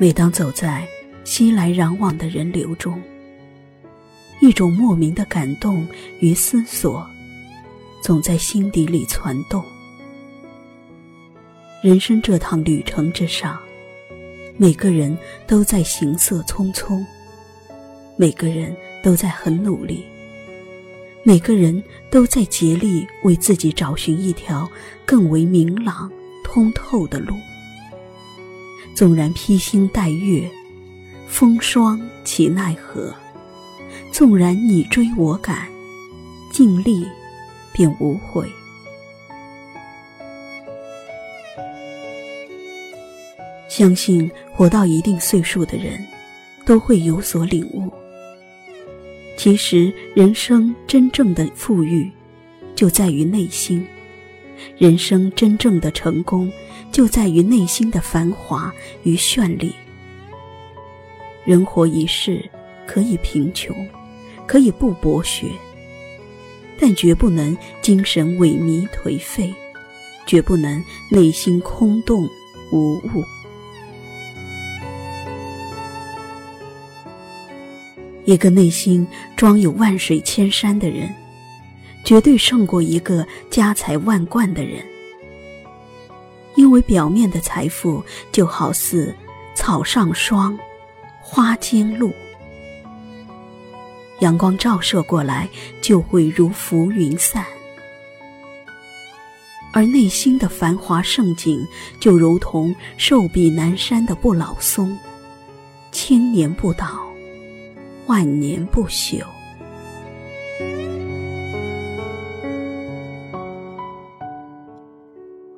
每当走在熙来攘往的人流中，一种莫名的感动与思索，总在心底里攒动。人生这趟旅程之上，每个人都在行色匆匆，每个人都在很努力，每个人都在竭力为自己找寻一条更为明朗、通透的路。纵然披星戴月，风霜岂奈何？纵然你追我赶，尽力便无悔。相信活到一定岁数的人，都会有所领悟。其实，人生真正的富裕，就在于内心；人生真正的成功，就在于内心的繁华与绚丽。人活一世，可以贫穷，可以不博学，但绝不能精神萎靡颓废，绝不能内心空洞无物。一个内心装有万水千山的人，绝对胜过一个家财万贯的人。因为表面的财富就好似草上霜，花间露，阳光照射过来就会如浮云散；而内心的繁华盛景，就如同寿比南山的不老松，千年不倒。万年不朽。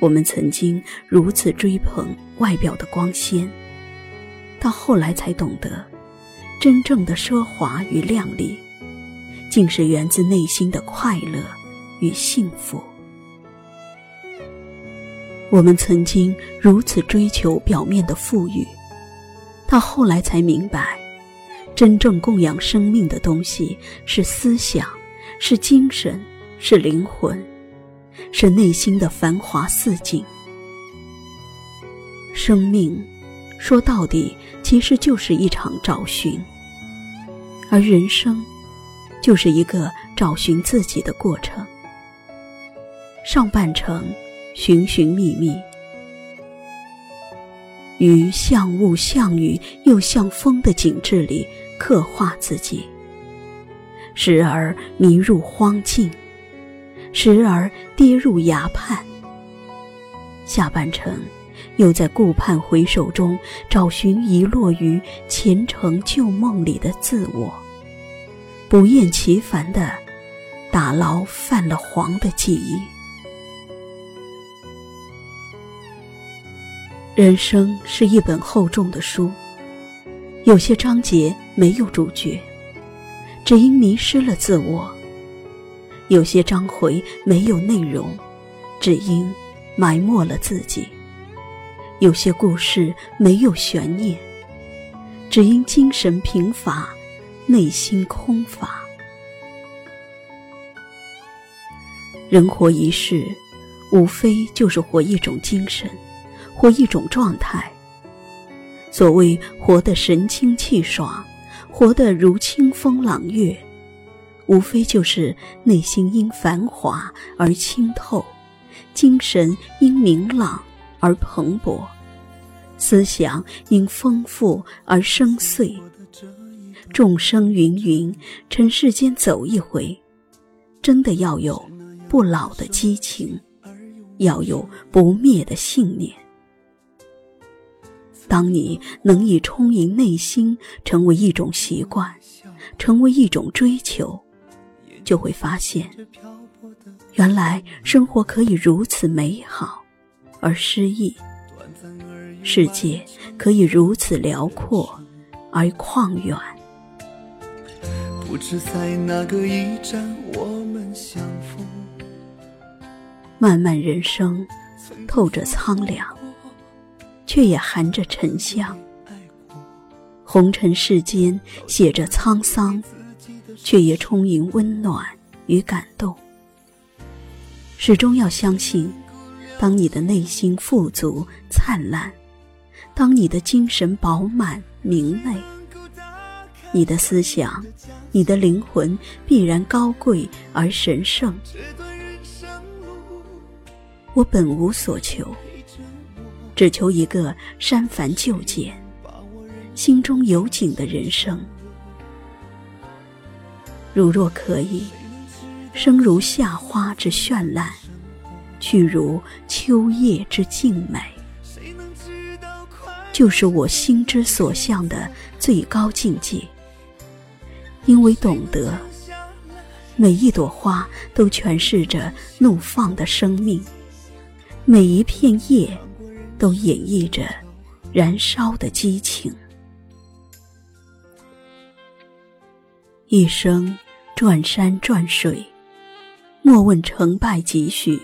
我们曾经如此追捧外表的光鲜，到后来才懂得，真正的奢华与靓丽，竟是源自内心的快乐与幸福。我们曾经如此追求表面的富裕，到后来才明白。真正供养生命的东西是思想，是精神，是灵魂，是内心的繁华似锦。生命，说到底，其实就是一场找寻，而人生，就是一个找寻自己的过程。上半程，寻寻觅觅，于像雾像雨又像风的景致里。刻画自己，时而迷入荒径，时而跌入崖畔。下半程，又在顾盼回首中找寻遗落于前程旧梦里的自我，不厌其烦地打捞泛了黄的记忆。人生是一本厚重的书。有些章节没有主角，只因迷失了自我；有些章回没有内容，只因埋没了自己；有些故事没有悬念，只因精神贫乏，内心空乏。人活一世，无非就是活一种精神，活一种状态。所谓活得神清气爽，活得如清风朗月，无非就是内心因繁华而清透，精神因明朗而蓬勃，思想因丰富而深邃。众生芸芸，尘世间走一回，真的要有不老的激情，要有不灭的信念。当你能以充盈内心成为一种习惯，成为一种追求，就会发现，原来生活可以如此美好而诗意，世界可以如此辽阔而旷远。不知在哪个驿站我们相逢。漫漫人生，透着苍凉，却也含着沉香。红尘世间，写着沧桑，却也充盈温暖与感动。始终要相信，当你的内心富足灿烂，当你的精神饱满明媚，你的思想，你的灵魂必然高贵而神圣。我本无所求，只求一个删繁就简。心中有景的人生，如若可以，生如夏花之绚烂，去如秋叶之静美，就是我心之所向的最高境界。因为懂得，每一朵花都诠释着怒放的生命，每一片叶都演绎着燃烧的激情。一生转山转水，莫问成败几许，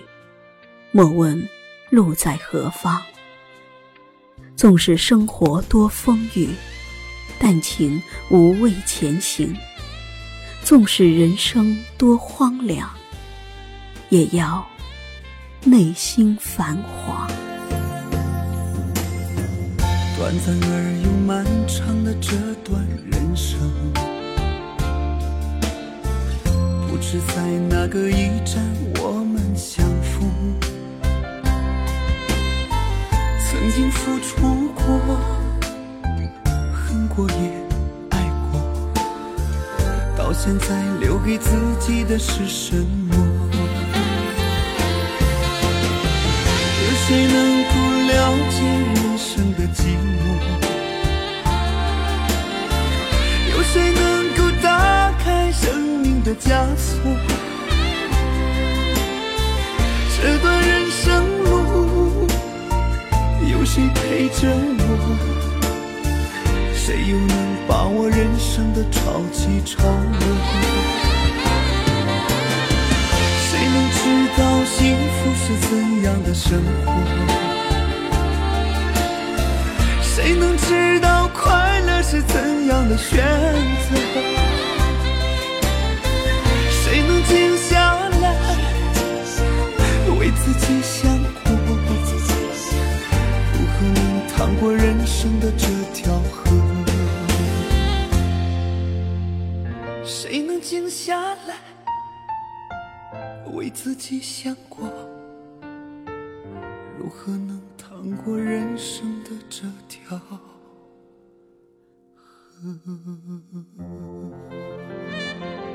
莫问路在何方。纵使生活多风雨，但请无畏前行；纵使人生多荒凉，也要内心繁华。短暂而又漫长的这段人生。是在哪个驿站我们相逢，曾经付出过，恨过也爱过，到现在留给自己的是什么？有谁能的枷锁？这段人生路，有谁陪着我？谁又能把握人生的潮起潮落？谁能知道幸福是怎样的生活？谁能知道快乐是怎样的选择？己想过？如何能趟过人生的这条河？谁能静下来为自己想过？如何能趟过人生的这条河？